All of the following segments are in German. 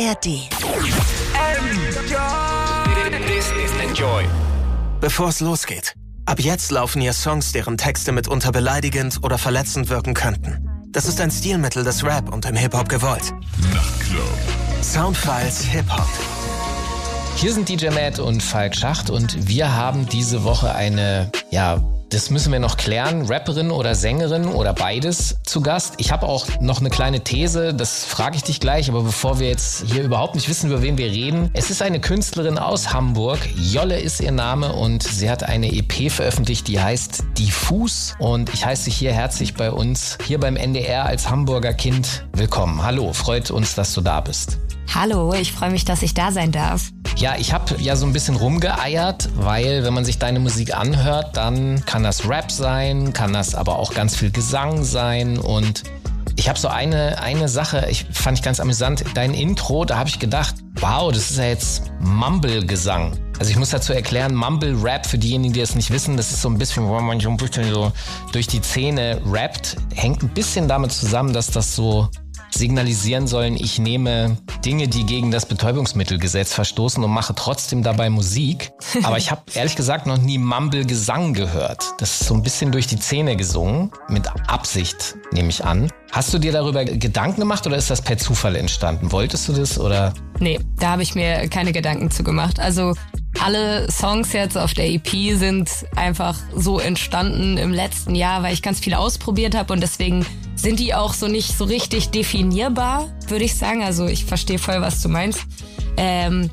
ARD. Enjoy. Bevor es losgeht. Ab jetzt laufen hier Songs, deren Texte mitunter beleidigend oder verletzend wirken könnten. Das ist ein Stilmittel des Rap und im Hip-Hop gewollt. Nachtclub. Soundfiles Hip-Hop. Hier sind DJ Matt und Falk Schacht und wir haben diese Woche eine, ja, das müssen wir noch klären, Rapperin oder Sängerin oder beides zu Gast. Ich habe auch noch eine kleine These, das frage ich dich gleich, aber bevor wir jetzt hier überhaupt nicht wissen, über wen wir reden. Es ist eine Künstlerin aus Hamburg, Jolle ist ihr Name und sie hat eine EP veröffentlicht, die heißt Diffus und ich heiße dich hier herzlich bei uns, hier beim NDR als Hamburger Kind willkommen. Hallo, freut uns, dass du da bist. Hallo, ich freue mich, dass ich da sein darf. Ja, ich habe ja so ein bisschen rumgeeiert, weil wenn man sich deine Musik anhört, dann kann das Rap sein, kann das aber auch ganz viel Gesang sein und ich habe so eine, eine Sache, ich fand ich ganz amüsant, dein Intro, da habe ich gedacht, wow, das ist ja jetzt Mumble-Gesang. Also ich muss dazu erklären, Mumble Rap, für diejenigen, die es nicht wissen, das ist so ein bisschen, wo man so ein bisschen so durch die Zähne rappt, hängt ein bisschen damit zusammen, dass das so signalisieren sollen, ich nehme Dinge, die gegen das Betäubungsmittelgesetz verstoßen und mache trotzdem dabei Musik. Aber ich habe ehrlich gesagt noch nie Mumble-Gesang gehört. Das ist so ein bisschen durch die Zähne gesungen, mit Absicht, nehme ich an. Hast du dir darüber Gedanken gemacht oder ist das per Zufall entstanden? Wolltest du das oder? Nee, da habe ich mir keine Gedanken zu gemacht. Also alle Songs jetzt auf der EP sind einfach so entstanden im letzten Jahr, weil ich ganz viel ausprobiert habe und deswegen sind die auch so nicht so richtig definierbar, würde ich sagen. Also ich verstehe voll, was du meinst. Ähm,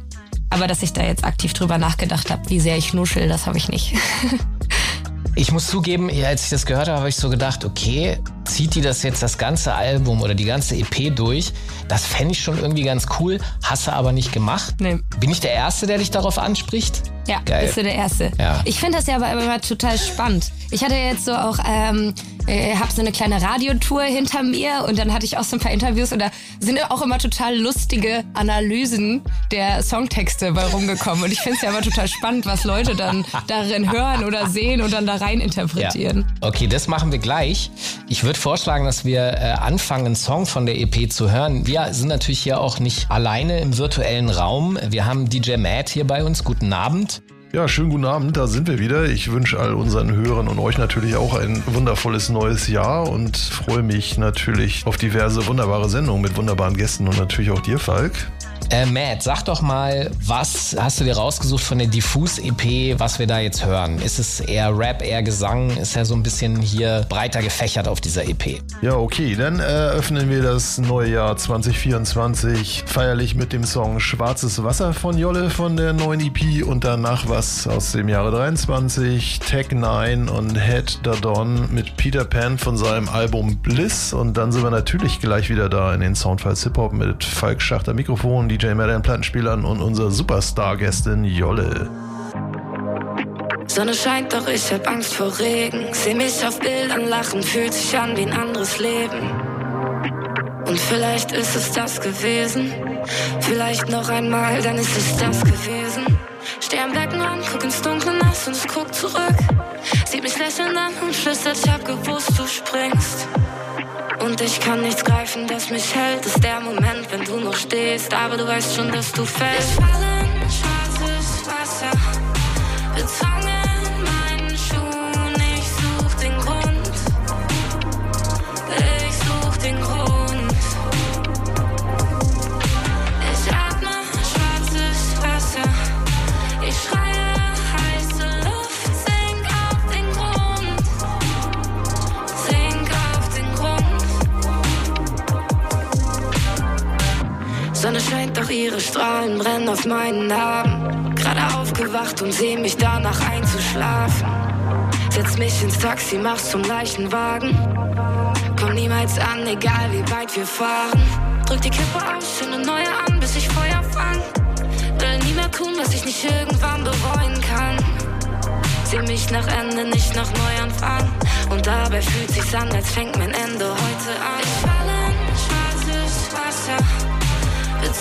aber dass ich da jetzt aktiv drüber nachgedacht habe, wie sehr ich nuschel, das habe ich nicht. Ich muss zugeben, als ich das gehört habe, habe ich so gedacht, okay, zieht die das jetzt das ganze Album oder die ganze EP durch? Das fände ich schon irgendwie ganz cool, hast du aber nicht gemacht. Nee. Bin ich der Erste, der dich darauf anspricht? Ja, Geil. bist du der Erste. Ja. Ich finde das ja aber immer total spannend. Ich hatte jetzt so auch, ähm, äh, habe so eine kleine Radiotour hinter mir und dann hatte ich auch so ein paar Interviews und da sind auch immer total lustige Analysen der Songtexte bei rumgekommen. Und ich finde es ja immer total spannend, was Leute dann darin hören oder sehen und dann da rein interpretieren. Ja. Okay, das machen wir gleich. Ich würde vorschlagen, dass wir äh, anfangen, einen Song von der EP zu hören. Wir sind natürlich hier auch nicht alleine im virtuellen Raum. Wir haben DJ Matt hier bei uns. Guten Abend. Ja, schönen guten Abend, da sind wir wieder. Ich wünsche all unseren Hörern und euch natürlich auch ein wundervolles neues Jahr und freue mich natürlich auf diverse wunderbare Sendungen mit wunderbaren Gästen und natürlich auch dir, Falk. Äh, Matt, sag doch mal, was hast du dir rausgesucht von der Diffus-EP, was wir da jetzt hören? Ist es eher Rap, eher Gesang? Ist ja so ein bisschen hier breiter gefächert auf dieser EP. Ja, okay, dann eröffnen wir das neue Jahr 2024 feierlich mit dem Song Schwarzes Wasser von Jolle von der neuen EP und danach was aus dem Jahre 23, Tech 9 und Head da Dawn mit Peter Pan von seinem Album Bliss und dann sind wir natürlich gleich wieder da in den Soundfiles Hip-Hop mit Falk Schachter Mikrofon, DJ Madden Plattenspielern und unserer Superstar-Gästin Jolle. Sonne scheint, doch ich hab Angst vor Regen. Seh mich auf Bildern lachen, fühlt sich an wie ein anderes Leben. Und vielleicht ist es das gewesen. Vielleicht noch einmal, dann ist es das gewesen. Steh am an, guck ins Dunkle nass und es guckt zurück. Sieht mich lächeln an und flüstert, ich hab gewusst, du springst. Und ich kann nichts greifen, das mich hält. Ist der Moment, wenn du noch stehst. Aber du weißt schon, dass du fällst. Ich falle ihre Strahlen brennen auf meinen Narben. Gerade aufgewacht und seh mich danach einzuschlafen. Setz mich ins Taxi, mach's zum Leichenwagen. Komm niemals an, egal wie weit wir fahren. Drück die Kippe aus, zünde neue an, bis ich Feuer fang. Will nie mehr tun, was ich nicht irgendwann bereuen kann. Seh mich nach Ende, nicht nach Neuanfang. Und dabei fühlt sich's an, als fängt mein Ende heute an. Ich falle in schwarzes Wasser. In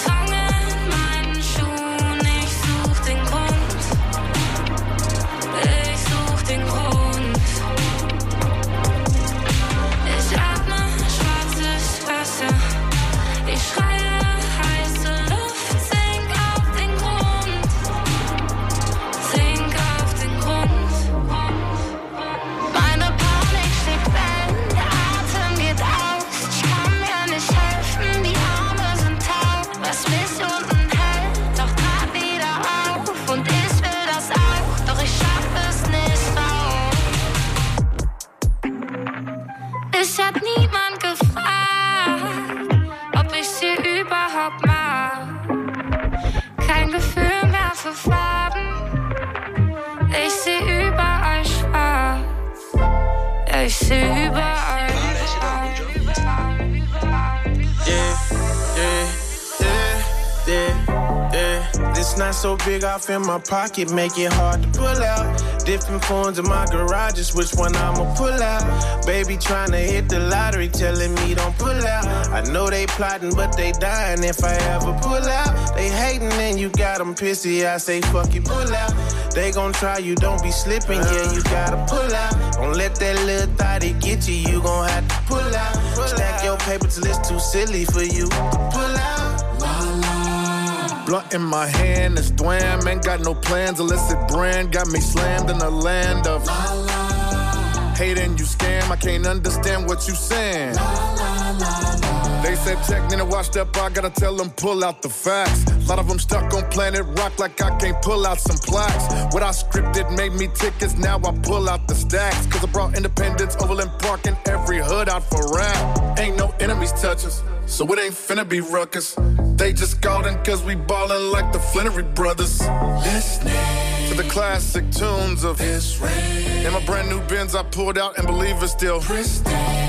big off in my pocket, make it hard to pull out. Different phones in my garages, which one I'ma pull out? Baby trying to hit the lottery, telling me don't pull out. I know they plotting, but they dying if I ever pull out. They hating and you got them pissy, I say fuck you, pull out. They gon' try you, don't be slipping, yeah, you gotta pull out. Don't let that little thotty get you, you gon' have to pull out. Stack your paper till it's too silly for you to pull out. Blunt in my hand, it's Dwam. Ain't got no plans, illicit brand. Got me slammed in the land of hating you scam. I can't understand what you saying. They said tech Nina washed up, I gotta tell them pull out the facts. A lot of them stuck on planet rock like I can't pull out some plaques. What I scripted made me tickets, now I pull out the stacks. Cause I brought independence, Overland Park, and every hood out for rap. Ain't no enemies touch us, so it ain't finna be ruckus. They just golden cause we ballin' like the Flannery brothers. Listening to the classic tunes of this rain. In my brand new Benz, I pulled out and believe it's still pristine.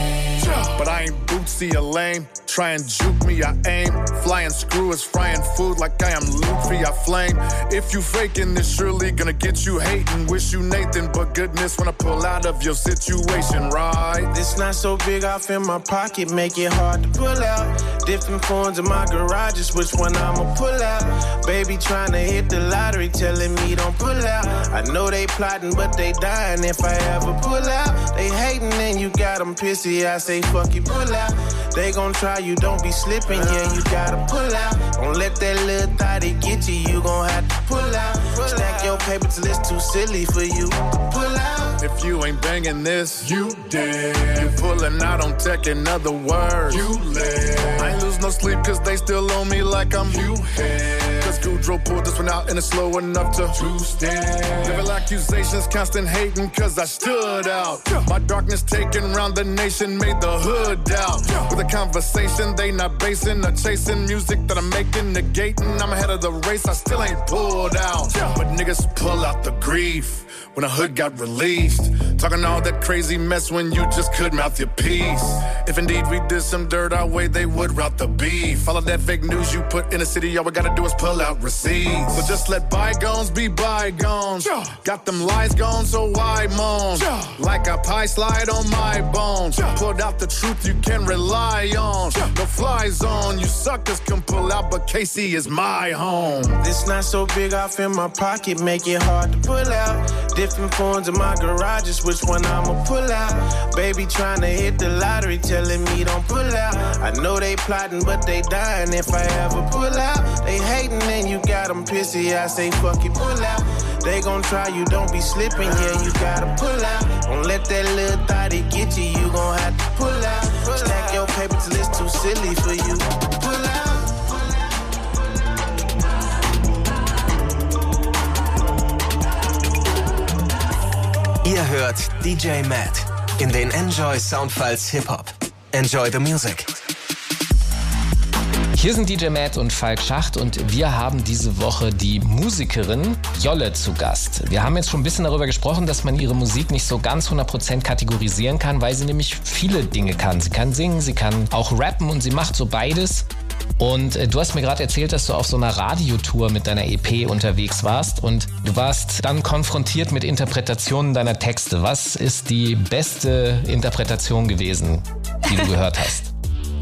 But I ain't bootsy or lame. Try and juke me, I aim. Flying screw is frying food like I am Luffy, I flame. If you faking, it's surely gonna get you hating. Wish you Nathan, but goodness when I pull out of your situation, right? This not so big off in my pocket, make it hard to pull out. Different phones in my garage, garages, which one I'ma pull out? Baby trying to hit the lottery, telling me don't pull out. I know they plotting, but they dying if I ever pull out. They hating and you got them pissy, I say fuck you, pull out. They gon' try you, don't be slipping, yeah, you gotta pull out. Don't let that little thotty get you, you gon' have to pull out. Stack your paper till it's too silly for you pull out. If you ain't banging this, you dead. You pulling out on tech, in other words, you live. I ain't lose no sleep cause they still on me like I'm you head. Cause Goudreau pulled this one out and it's slow enough to stand. Devil accusations, constant hating cause I stood out. My darkness taken round the nation made the hood doubt. With a conversation they not basing or chasing music that I'm making, negating. I'm ahead of the race, I still ain't pulled out. But niggas pull out the grief when the hood got released. Talking all that crazy mess when you just could mouth your piece. If indeed we did some dirt our way, they would route the beef. Follow that fake news you put in the city, all we gotta do is pull out receipts. So just let bygones be bygones. Got them lies gone, so why moan? Like a pie slide on my bones. Pulled out the truth you can rely on. No fly zone, you suckers can pull out, but Casey is my home. This not so big off in my pocket, make it hard to pull out. Different phones in my garage, garages, which one I'ma pull out? Baby trying to hit the lottery, telling me don't pull out. I know they plotting, but they dying if I ever pull out. They hating and you got them pissy, I say fuck you, pull out. They gon' try you, don't be slipping, yeah, you gotta pull out. Don't let that little thotty get you, you gon' have to pull out. Stack your paper till it's too silly for you. Pull out. Ihr hört DJ Matt in den Enjoy Soundfiles Hip Hop. Enjoy the music. Hier sind DJ Matt und Falk Schacht und wir haben diese Woche die Musikerin Jolle zu Gast. Wir haben jetzt schon ein bisschen darüber gesprochen, dass man ihre Musik nicht so ganz 100% kategorisieren kann, weil sie nämlich viele Dinge kann. Sie kann singen, sie kann auch rappen und sie macht so beides. Und äh, du hast mir gerade erzählt, dass du auf so einer Radiotour mit deiner EP unterwegs warst und du warst dann konfrontiert mit Interpretationen deiner Texte. Was ist die beste Interpretation gewesen, die du gehört hast?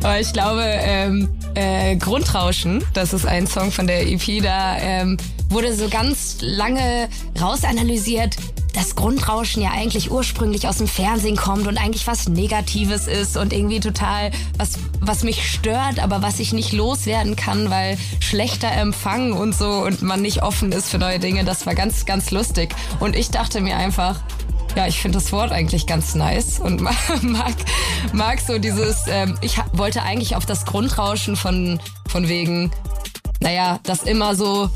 Aber ich glaube, ähm, äh, Grundrauschen, das ist ein Song von der EP, da ähm, wurde so ganz lange rausanalysiert, dass Grundrauschen ja eigentlich ursprünglich aus dem Fernsehen kommt und eigentlich was Negatives ist und irgendwie total was, was mich stört, aber was ich nicht loswerden kann, weil schlechter Empfang und so und man nicht offen ist für neue Dinge. Das war ganz, ganz lustig. Und ich dachte mir einfach, ja, ich finde das Wort eigentlich ganz nice und mag, mag so dieses, ähm, ich wollte eigentlich auf das Grundrauschen von, von wegen, naja, dass immer so,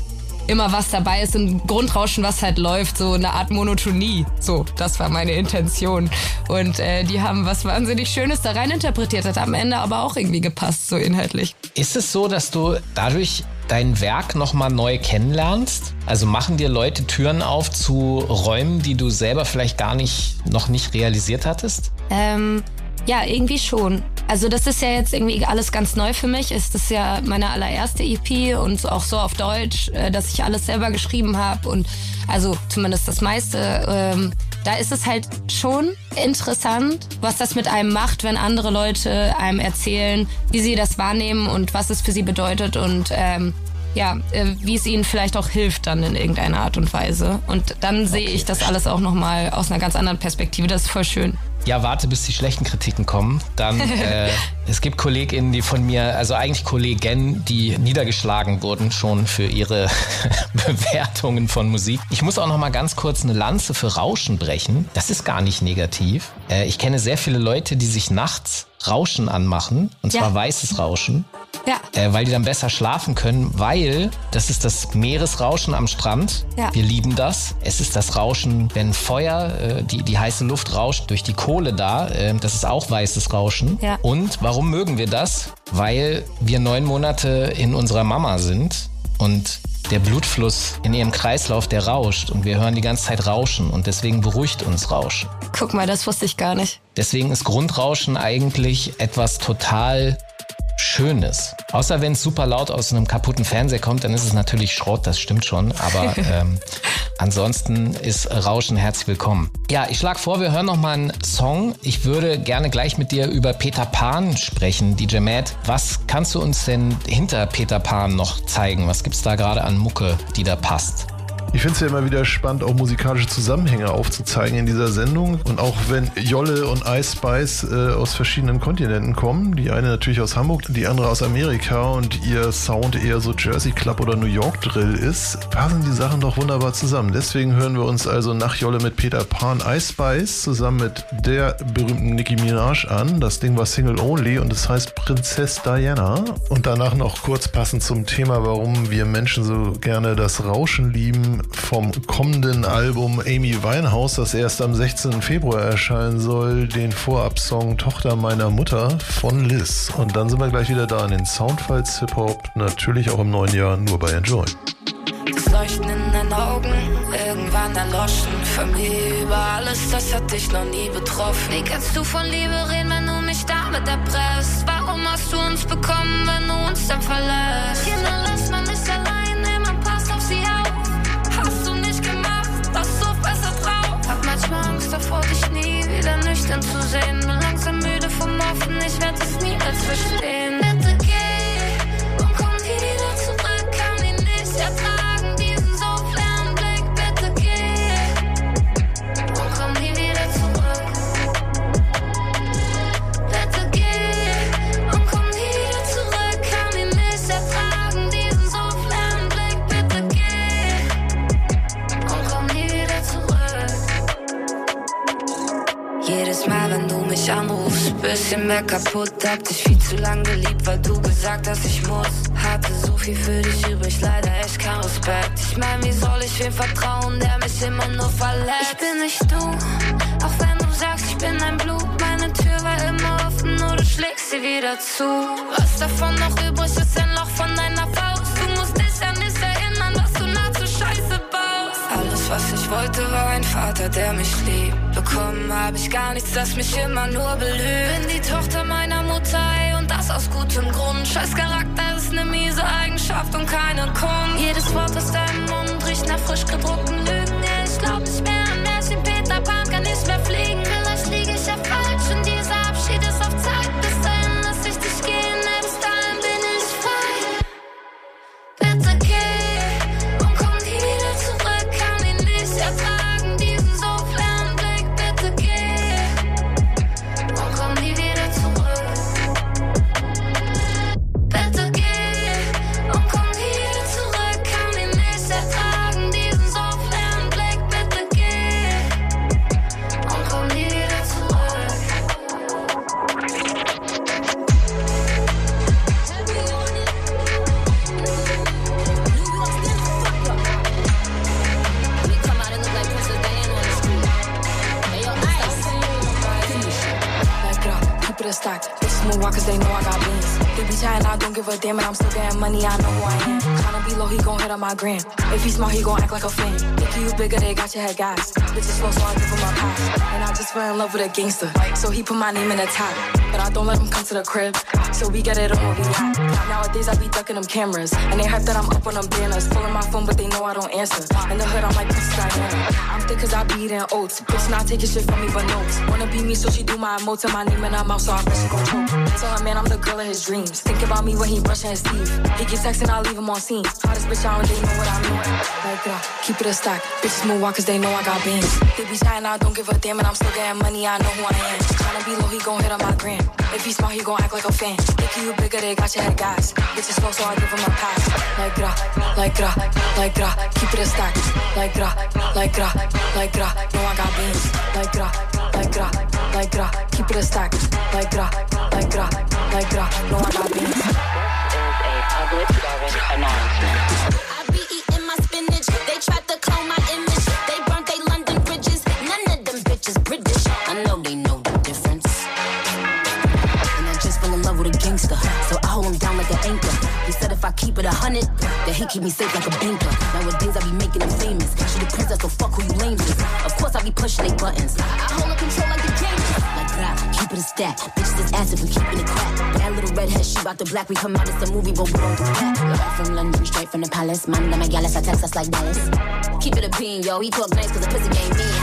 immer was dabei ist, ein Grundrauschen, was halt läuft, so eine Art Monotonie. So, das war meine Intention. Und äh, die haben was wahnsinnig Schönes da rein interpretiert, hat am Ende aber auch irgendwie gepasst, so inhaltlich. Ist es so, dass du dadurch dein Werk nochmal neu kennenlernst? Also machen dir Leute Türen auf zu Räumen, die du selber vielleicht gar nicht, noch nicht realisiert hattest? Ähm, ja, irgendwie schon. Also das ist ja jetzt irgendwie alles ganz neu für mich. Es ist ja meine allererste EP und auch so auf Deutsch, äh, dass ich alles selber geschrieben habe und also zumindest das meiste. Ähm, da ist es halt schon interessant, was das mit einem macht, wenn andere Leute einem erzählen, wie sie das wahrnehmen und was es für sie bedeutet und ähm, ja, äh, wie es ihnen vielleicht auch hilft dann in irgendeiner Art und Weise. Und dann sehe ich das alles auch nochmal aus einer ganz anderen Perspektive. Das ist voll schön. Ja, warte, bis die schlechten Kritiken kommen. Dann, äh, es gibt KollegInnen, die von mir, also eigentlich Kollegen, die niedergeschlagen wurden schon für ihre Bewertungen von Musik. Ich muss auch noch mal ganz kurz eine Lanze für Rauschen brechen. Das ist gar nicht negativ. Äh, ich kenne sehr viele Leute, die sich nachts Rauschen anmachen, und zwar Ja. weißes Rauschen. Ja. Äh, weil die dann besser schlafen können, weil das ist das Meeresrauschen am Strand. Ja. Wir lieben das. Es ist das Rauschen, wenn Feuer, äh, die, die heiße Luft rauscht durch die Kohle da. Äh, das ist auch weißes Rauschen. Ja. Und warum mögen wir das? Weil wir neun Monate in unserer Mama sind und der Blutfluss in ihrem Kreislauf, der rauscht und wir hören die ganze Zeit Rauschen und deswegen beruhigt uns Rauschen. Guck mal, das wusste ich gar nicht. Deswegen ist Grundrauschen eigentlich etwas total Schönes. Außer wenn es super laut aus einem kaputten Fernseher kommt, dann ist es natürlich Schrott, das stimmt schon. Aber ähm, ansonsten ist Rauschen herzlich willkommen. Ja, ich schlage vor, wir hören noch mal einen Song. Ich würde gerne gleich mit dir über Peter Pan sprechen, DJ Matt. Was kannst du uns denn hinter Peter Pan noch zeigen? Was gibt's da gerade an Mucke, die da passt? Ich finde es ja immer wieder spannend, auch musikalische Zusammenhänge aufzuzeigen in dieser Sendung. Und auch wenn Jolle und Ice Spice äh, aus verschiedenen Kontinenten kommen, die eine natürlich aus Hamburg, die andere aus Amerika und ihr Sound eher so Jersey Club oder New York Drill ist, passen die Sachen doch wunderbar zusammen. Deswegen hören wir uns also nach Jolle mit Peter Pan Ice Spice zusammen mit der berühmten Nicki Minaj an. Das Ding war Single Only und es heißt Prinzess Diana. Und danach noch kurz passend zum Thema, warum wir Menschen so gerne das Rauschen lieben, vom kommenden Album Amy Winehouse, das erst am 16. Februar erscheinen soll, den Vorabsong Tochter meiner Mutter von Liz. Und dann sind wir gleich wieder da in den Soundfiles Hip Hop, natürlich auch im neuen Jahr nur bei Enjoy. Das Leuchten in deinen Augen, irgendwann erloschen. Familie über alles, das hat dich noch nie betroffen. Wie kannst du von Liebe reden, wenn du mich damit erpresst? Warum hast du uns bekommen, wenn du uns dann verlässt? Kinder lässt man nicht allein, wieder nüchtern zu sehen. Bin langsam müde vom Offen, ich werd es niemals verstehen. Mich anrufst, bisschen mehr kaputt. Hab dich viel zu lang geliebt, weil du gesagt hast, ich muss. Hatte so viel für dich übrig, leider echt kein Respekt. Ich mein, wie soll ich wem vertrauen, der mich immer nur verletzt? Ich bin nicht du, auch wenn du sagst, ich bin ein Blut. Meine Tür war immer offen, nur du schlägst sie wieder zu. Was davon noch übrig ist, ein Loch von wollte, war ein Vater, der mich liebt. Bekommen habe ich gar nichts, das mich immer nur belügt. Bin die Tochter meiner Mutter, ey, und das aus gutem Grund. Scheiß Charakter ist ne miese Eigenschaft und keine Kunst. Jedes Wort aus deinem Mund riecht nach frisch gedruckten Lügen. Cause they know I got beans. They be chatting, I don't give a damn, and I'm still getting money, I know who I am. Tryna be low, he gon' hit on my gram. If he smart, he gon' act like a fan. Think you bigger, they got your head gas. Bitches slow, so I give him a pass. And I just fell in love with a gangster, so he put my name in the top. But I don't let him come to the crib, so we get it on where we at. Nowadays, I be ducking them cameras, and they hype that I'm up on them banners. Pulling my phone, but they know I don't answer. In the hood, I'm like Princess Diana. I'm thick cause I be eating oats. Bitch not taking shit from me, but notes. Wanna be me, so she do my emotes and my name in her mouth, so I bet she gon' choke. Tell her, man, I'm the girl of his dreams. Think about me when he brushing his teeth. He keep texting, I leave him on scene. Hottest bitch out, and they know what I mean. Like, uh, keep it a stack. Bitches move walk cause they know I got beans. They be chatting, I don't give a damn, and I'm still getting money, I know who I am. Tryna be low, he gon' hit up my gram. If he smart, he gon' act like a fan. Think you bigger, they got your head gas. Bitches slow, so I give him a pass. Like, gra, like, gra, like, gra. Keep it a stack. Like, gra, like, gra, like, gra. Know I got beans. Like, gra, like, gra, like, gra. Keep it a stack. Like, gra, like, gra, like, gra. Know I got beans. This is a public service announcement. Keep it a hundred, That he keep me safe like a banker. Nowadays I be making them famous. She the princess, so fuck who you lame is. Of course I be pushing they buttons. I hold up control like the James. Like that, keep it a stack. Bitches is acid for keeping it crack. That little redhead, she bout the black. We come out, it's a movie, but we don't do that. From London, straight from the palace. Man, them gallus, I text us like Dallas. Keep it a bean, yo. He talk nice cause the pussy game mean.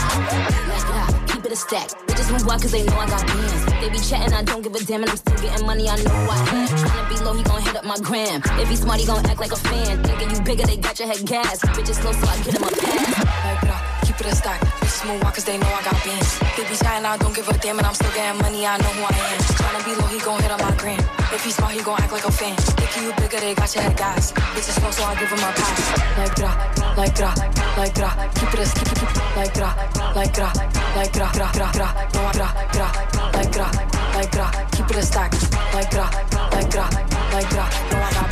Like that, it a stack. Bitches move on cause they know I got bands. They be chatting, I don't give a damn, and I'm still getting money, I know I am. Tryna be low, he gon' hit up my gram. If he smart, he gon' act like a fan. Thinking you bigger, they got your head gas. Bitches slow, so I get him a pass. Keep it a stack. Bitches move walk cause they know I got beans. They be chatting, I don't give a damn, and I'm still getting money, I know who I am. Tryna be low, he gon' hit up my gram. If he smart, he gon' act like a fan. Thinking you bigger, they got your head gas. Bitches slow, so I give him a pass. Like, gra, like, gra, like, gra. Keep it a keep, keep, keep. Like, gra, like, gra, like, gra, gra, gra, gra. No, I gra, gra, like, gra, like, gra. Keep it a stack. Like, gra, like, gra, like, gra. No, I got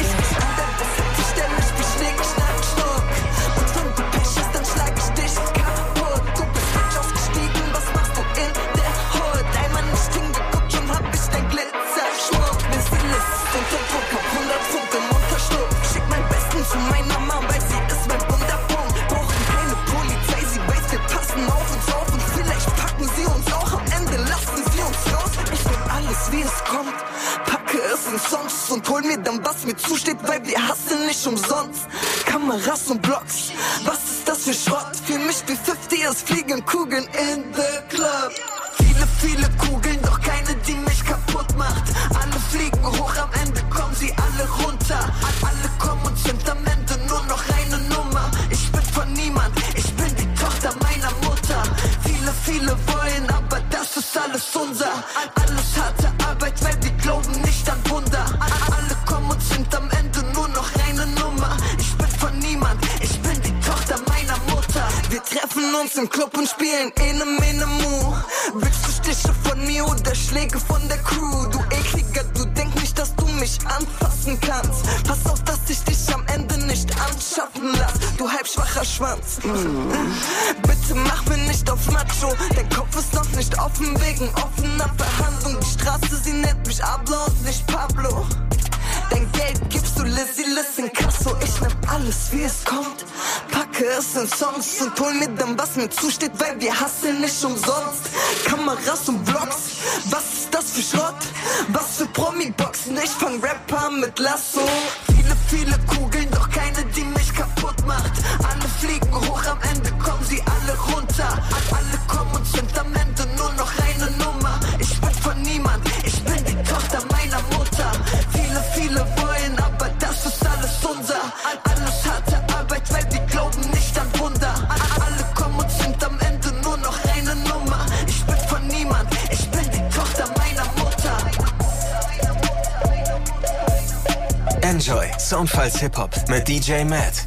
Enjoy Soundfiles Hip Hop mit DJ Matt.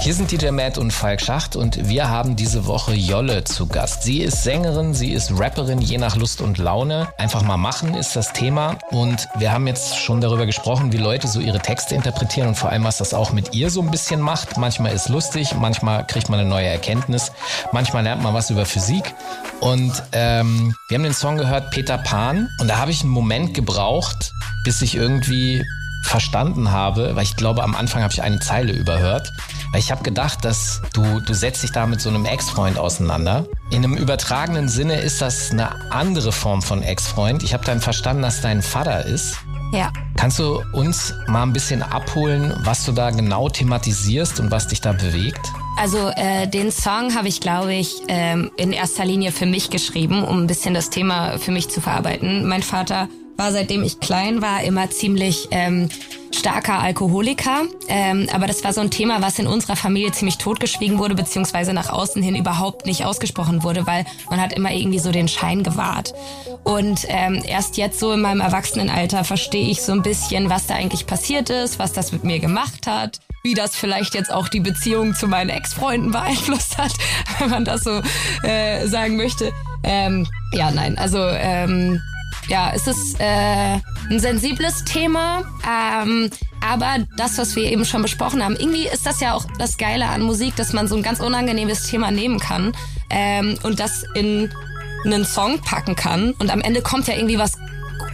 Hier sind DJ Matt und Falk Schacht und wir haben diese Woche Jolle zu Gast. Sie ist Sängerin, sie ist Rapperin, je nach Lust und Laune. Einfach mal machen ist das Thema. Und wir haben jetzt schon darüber gesprochen, wie Leute so ihre Texte interpretieren und vor allem, was das auch mit ihr so ein bisschen macht. Manchmal ist lustig, manchmal kriegt man eine neue Erkenntnis, manchmal lernt man was über Physik. Und ähm, wir haben den Song gehört, Peter Pan. Und da habe ich einen Moment gebraucht, bis ich irgendwie verstanden habe, weil ich glaube, am Anfang habe ich eine Zeile überhört. Weil ich habe gedacht, dass du, du setzt dich da mit so einem Ex-Freund auseinander. In einem übertragenen Sinne ist das eine andere Form von Ex-Freund. Ich habe dann verstanden, dass dein Vater ist. Ja. Kannst du uns mal ein bisschen abholen, was du da genau thematisierst und was dich da bewegt? Also äh, den Song habe ich, glaube ich, ähm, in erster Linie für mich geschrieben, um ein bisschen das Thema für mich zu verarbeiten. Mein Vater war seitdem ich klein war immer ziemlich ähm, starker Alkoholiker. Ähm, aber das war so ein Thema, was in unserer Familie ziemlich totgeschwiegen wurde, beziehungsweise nach außen hin überhaupt nicht ausgesprochen wurde, weil man hat immer irgendwie so den Schein gewahrt. Und ähm, erst jetzt so in meinem Erwachsenenalter verstehe ich so ein bisschen, was da eigentlich passiert ist, was das mit mir gemacht hat wie das vielleicht jetzt auch die Beziehung zu meinen Ex-Freunden beeinflusst hat, wenn man das so äh, sagen möchte. Ähm, ja, nein, also ähm, ja, es ist äh, ein sensibles Thema, ähm, aber das, was wir eben schon besprochen haben, irgendwie ist das ja auch das Geile an Musik, dass man so ein ganz unangenehmes Thema nehmen kann ähm, und das in einen Song packen kann und am Ende kommt ja irgendwie was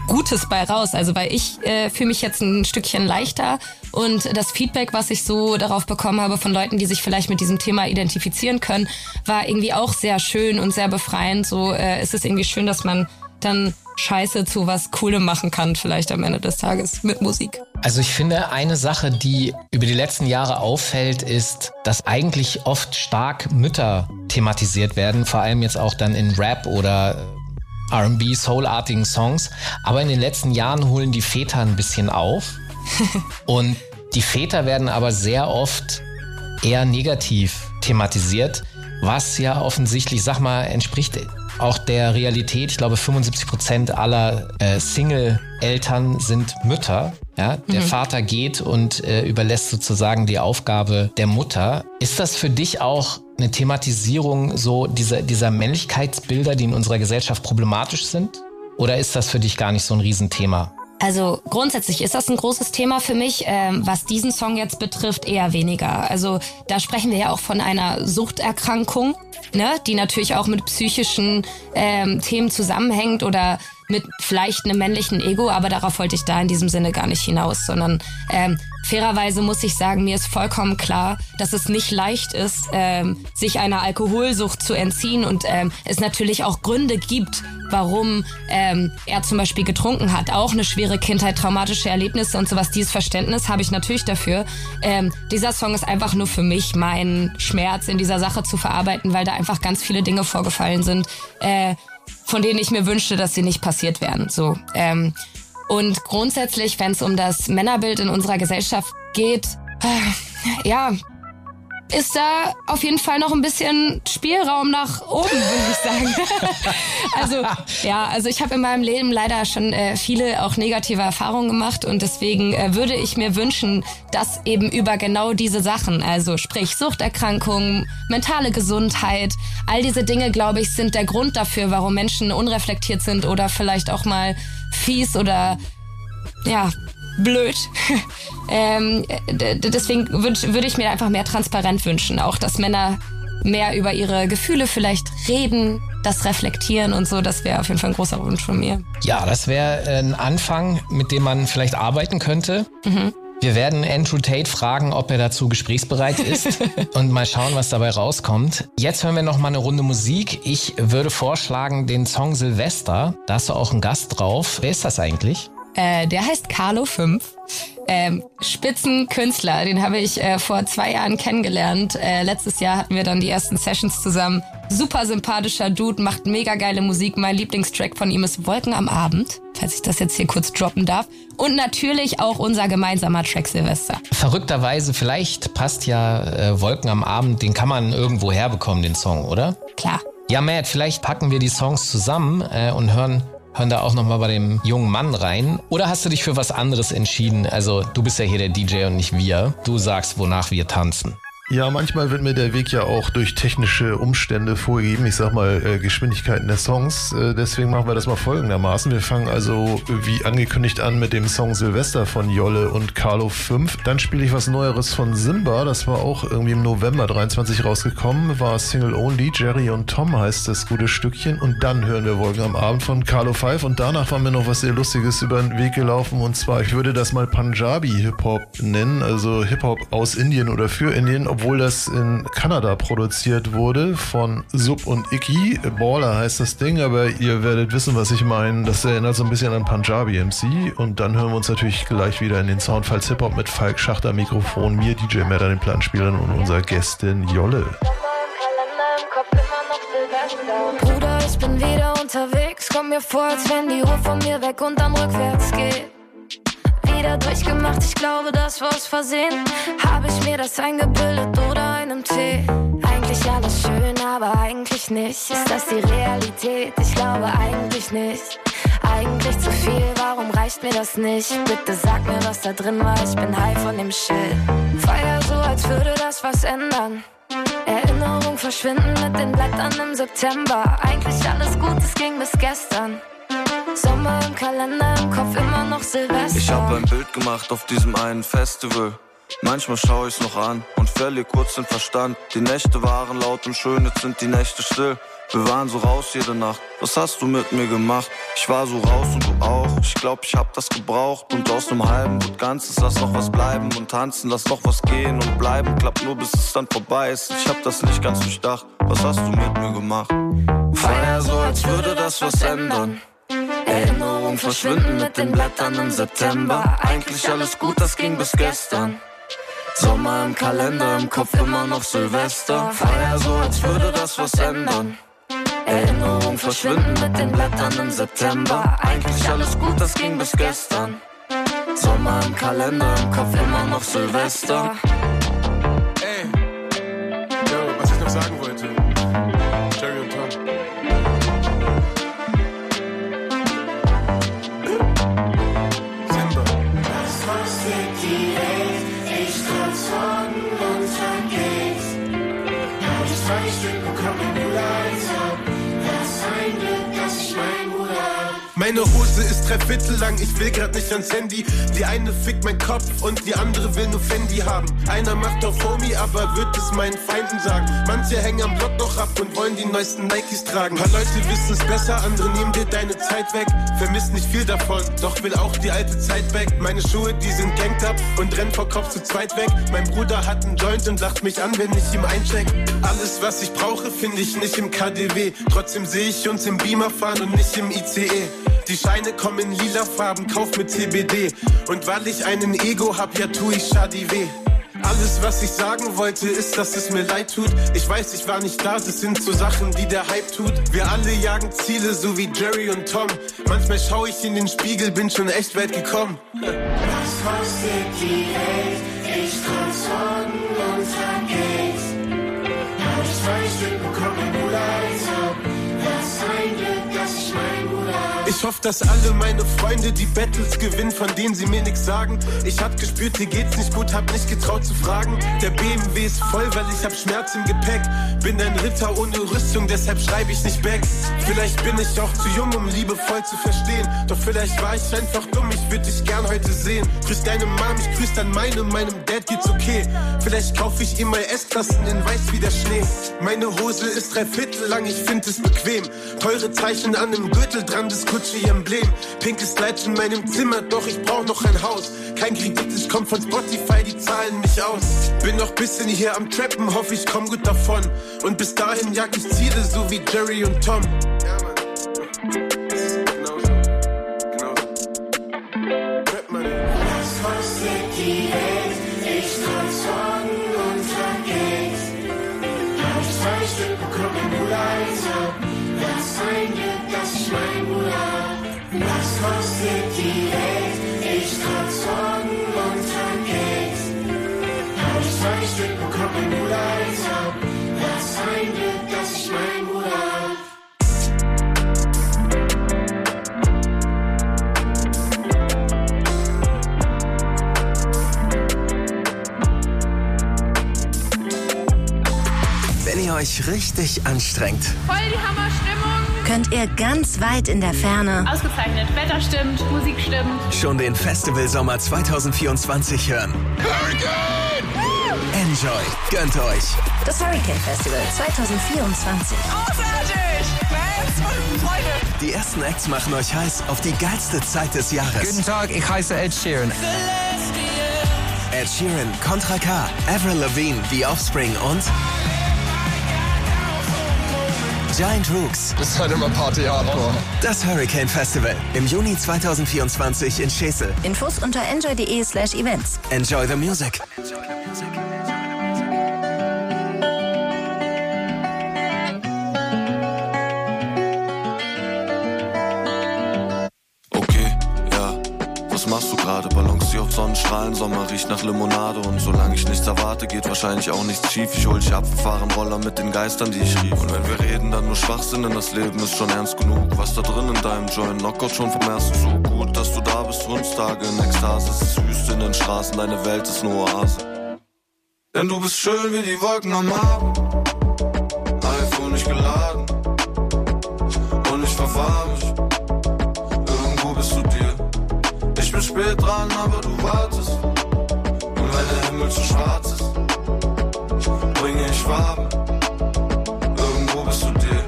Gutes bei raus. Also weil ich äh, fühle mich jetzt ein Stückchen leichter und das Feedback, was ich so darauf bekommen habe von Leuten, die sich vielleicht mit diesem Thema identifizieren können, war irgendwie auch sehr schön und sehr befreiend. So äh, ist es irgendwie schön, dass man dann Scheiße zu was Coolem machen kann, vielleicht am Ende des Tages mit Musik. Also ich finde, eine Sache, die über die letzten Jahre auffällt, ist, dass eigentlich oft stark Mütter thematisiert werden, vor allem jetzt auch dann in Rap oder äh, RB, Soulartigen Songs. Aber in den letzten Jahren holen die Väter ein bisschen auf. Und die Väter werden aber sehr oft eher negativ thematisiert, was ja offensichtlich, sag mal, entspricht auch der Realität. Ich glaube, 75 Prozent aller äh, Single-Eltern sind Mütter. Ja, der mhm. Vater geht und äh, überlässt sozusagen die Aufgabe der Mutter. Ist das für dich auch eine Thematisierung so dieser, dieser Männlichkeitsbilder, die in unserer Gesellschaft problematisch sind? Oder ist das für dich gar nicht so ein Riesenthema? Also grundsätzlich ist das ein großes Thema für mich. Ähm, was diesen Song jetzt betrifft, eher weniger. Also da sprechen wir ja auch von einer Suchterkrankung, ne, die natürlich auch mit psychischen ähm, Themen zusammenhängt oder mit vielleicht einem männlichen Ego, aber darauf wollte ich da in diesem Sinne gar nicht hinaus, sondern ähm, fairerweise muss ich sagen, mir ist vollkommen klar, dass es nicht leicht ist, ähm, sich einer Alkoholsucht zu entziehen und ähm, es natürlich auch Gründe gibt, warum ähm, er zum Beispiel getrunken hat. Auch eine schwere Kindheit, traumatische Erlebnisse und sowas. Dieses Verständnis habe ich natürlich dafür. Ähm, dieser Song ist einfach nur für mich mein Schmerz in dieser Sache zu verarbeiten, weil da einfach ganz viele Dinge vorgefallen sind. Äh, von denen ich mir wünschte, dass sie nicht passiert wären. So. Ähm, und grundsätzlich, wenn es um das Männerbild in unserer Gesellschaft geht, äh, ja, ist da auf jeden Fall noch ein bisschen Spielraum nach oben, würde ich sagen. also ja, also ich habe in meinem Leben leider schon äh, viele auch negative Erfahrungen gemacht und deswegen äh, würde ich mir wünschen, dass eben über genau diese Sachen, also sprich Suchterkrankungen, mentale Gesundheit, all diese Dinge, glaube ich, sind der Grund dafür, warum Menschen unreflektiert sind oder vielleicht auch mal fies oder ja, blöd. ähm, deswegen würde würd ich mir einfach mehr Transparenz wünschen. Auch, dass Männer mehr über ihre Gefühle vielleicht reden, das reflektieren und so. Das wäre auf jeden Fall ein großer Wunsch von mir. Ja, das wäre ein Anfang, mit dem man vielleicht arbeiten könnte. Mhm. Wir werden Andrew Tate fragen, ob er dazu gesprächsbereit ist und mal schauen, was dabei rauskommt. Jetzt hören wir noch mal eine Runde Musik. Ich würde vorschlagen den Song Silvester. Da hast du auch einen Gast drauf. Wer ist das eigentlich? Äh, der heißt Carlo 5. Ähm, Spitzenkünstler, den habe ich äh, vor zwei Jahren kennengelernt. Äh, letztes Jahr hatten wir dann die ersten Sessions zusammen. Super sympathischer Dude, macht mega geile Musik. Mein Lieblingstrack von ihm ist Wolken am Abend, falls ich das jetzt hier kurz droppen darf. Und natürlich auch unser gemeinsamer Track Silvester. Verrückterweise, vielleicht passt ja äh, Wolken am Abend, den kann man irgendwo herbekommen, den Song, oder? Klar. Ja, Matt, vielleicht packen wir die Songs zusammen äh, und hören hören da auch nochmal bei dem jungen Mann rein? Oder hast du dich für was anderes entschieden? Also du bist ja hier der DJ und nicht wir. Du sagst, wonach wir tanzen. Ja, manchmal wird mir der Weg ja auch durch technische Umstände vorgegeben. Ich sag mal äh, Geschwindigkeiten der Songs. Äh, deswegen machen wir das mal folgendermaßen. Wir fangen also wie angekündigt an mit dem Song Silvester von Jolle und Carlo 5. Dann spiele ich was Neueres von Simba. Das war auch irgendwie im November 23 rausgekommen. War Single Only. Jerry und Tom heißt das gute Stückchen. Und dann hören wir Wolken am Abend von Carlo 5. Und danach war mir noch was sehr Lustiges über den Weg gelaufen. Und zwar, ich würde das mal Punjabi Hip-Hop nennen. Also Hip-Hop aus Indien oder für Indien. Obwohl obwohl das in Kanada produziert wurde von Sub und Icky. Baller heißt das Ding, aber ihr werdet wissen, was ich meine. Das erinnert so ein bisschen an Punjabi MC. Und dann hören wir uns natürlich gleich wieder in den Soundfalls Hip-Hop mit Falk Schachter Mikrofon, mir DJ Matt an den Plattenspielern und unserer Gästin Jolle. Bruder, ich bin wieder unterwegs. Komm mir vor, als wenn die Uhr von mir weg und dann rückwärts geht wieder durchgemacht, ich glaube, das war aus Versehen. Habe ich mir das eingebildet oder einem Tee? Eigentlich alles schön, aber eigentlich nicht. Ist das die Realität? Ich glaube eigentlich nicht. Eigentlich zu viel, warum reicht mir das nicht? Bitte sag mir, was da drin war, ich bin high von dem Shit. Feier so, als würde das was ändern. Erinnerungen verschwinden mit den Blättern im September. Eigentlich alles gut, es ging bis gestern. Sommer im Kalender, im Kopf immer noch Silvester. Ich hab ein Bild gemacht auf diesem einen Festival. Manchmal schau ich's noch an und verliere kurz den Verstand. Die Nächte waren laut und schön, jetzt sind die Nächte still. Wir waren so raus jede Nacht. Was hast du mit mir gemacht? Ich war so raus und du auch. Ich glaub, ich hab das gebraucht. Und aus nem halben wird Ganzes, lass noch was bleiben und tanzen, lass noch was gehen und bleiben. Klappt nur, bis es dann vorbei ist. Ich hab das nicht ganz durchdacht. Was hast du mit mir gemacht? Feier so, als würde das was ändern. Erinnerungen verschwinden mit den Blättern im September. Eigentlich alles gut, das ging bis gestern. Sommer im Kalender, im Kopf immer noch Silvester. Feier so, als würde das was ändern. Erinnerungen verschwinden mit den Blättern im September. Eigentlich alles gut, das ging bis gestern. Sommer im Kalender, im Kopf immer noch Silvester. Meine Hose ist drei Viertel lang, ich will grad nicht ans Handy. Die eine fickt mein Kopf und die andere will nur Fendi haben. Einer macht auf Homie, aber wird es meinen Feinden sagen. Manche hängen am Block noch ab und wollen die neuesten Nikes tragen. Paar Leute wissen's besser, andere nehmen dir deine Zeit weg. Vermisst nicht viel davon, doch will auch die alte Zeit weg. Meine Schuhe, die sind ganged up und rennen vor Kopf zu zweit weg. Mein Bruder hat einen Joint und lacht mich an, wenn ich ihm eincheck. Alles, was ich brauche, finde ich nicht im KDW. Trotzdem sehe ich uns im Beamer fahren und nicht im ICE. Die Scheine kommen in lila Farben, kauf mit CBD. Und weil ich einen Ego hab, ja tu ich Shadi weh. Alles, was ich sagen wollte, ist, dass es mir leid tut. Ich weiß, ich war nicht da, das sind so Sachen, die der Hype tut. Wir alle jagen Ziele, so wie Jerry und Tom. Manchmal schaue ich in den Spiegel, bin schon echt weit gekommen. Was kostet die Welt? Ich komm Ich hoffe, dass alle meine Freunde die Battles gewinnen, von denen sie mir nichts sagen. Ich hab gespürt, dir geht's nicht gut, hab nicht getraut zu fragen. Der BMW ist voll, weil ich hab Schmerz im Gepäck. Bin ein Ritter ohne Rüstung, deshalb schreibe ich nicht back. Vielleicht bin ich auch zu jung, um liebevoll zu verstehen. Doch vielleicht war ich einfach dumm, ich würde dich gern heute sehen. Grüß deine Mom, ich grüß dann meine, meinem Dad geht's okay. Vielleicht kaufe ich ihm mal S-Klassen in weiß wie der Schnee. Meine Hose ist drei Viertel lang, ich find es bequem. Teure Zeichen an dem Gürtel dran, das Gucci-Emblem. Pinkes Kleid in meinem Zimmer, doch ich brauch noch ein Haus. Kein Kredit, ich komm von Spotify, die zahlen mich aus. Bin noch bisschen hier am Trappen, hoffe ich komm gut davon. Und bis dahin jag ich Ziele, so wie Jerry und Tom. Euch richtig anstrengt, Voll die Hammerstimmung. Könnt ihr ganz weit in der Ferne Ausgezeichnet. Wetter stimmt, Musik stimmt. schon den Festival Sommer 2024 hören. Enjoy, gönnt euch. das Hurricane Festival 2024. Großartig. Fans und Freunde. Die ersten Acts machen euch heiß auf die geilste Zeit des Jahres. Guten Tag, ich heiße Ed Sheeran. Ed Sheeran, Contra K, Avril Lavigne, The Offspring und Giant Rooks. Das ist halt immer Party Hardcore. Das Hurricane Festival im Juni 2024 in Schesel. Infos unter enjoy.de slash events. Enjoy the music. Okay, ja. Was machst du gerade? Balancier auf Sonnenstrahlen, Sommer riecht nach Limonade und solange ich nichts erwarte, geht wahrscheinlich auch nichts schief. Ich hol dich ab, fahren Roller mit den Geistern, die ich rief. Und wenn wir reden, dann nur Schwachsinn, denn das Leben ist schon ernst genug. Was da drin in deinem Joint, Knockout schon vom ersten Zug. Gut, dass du da bist, Hundstage in Ekstase. Es ist Wüste in den Straßen, deine Welt ist eine Oase. Denn du bist schön wie die Wolken am Abend. Spät dran, aber du wartest. Und wenn der Himmel zu schwarz ist, bringe ich Farben. Irgendwo bist du dir.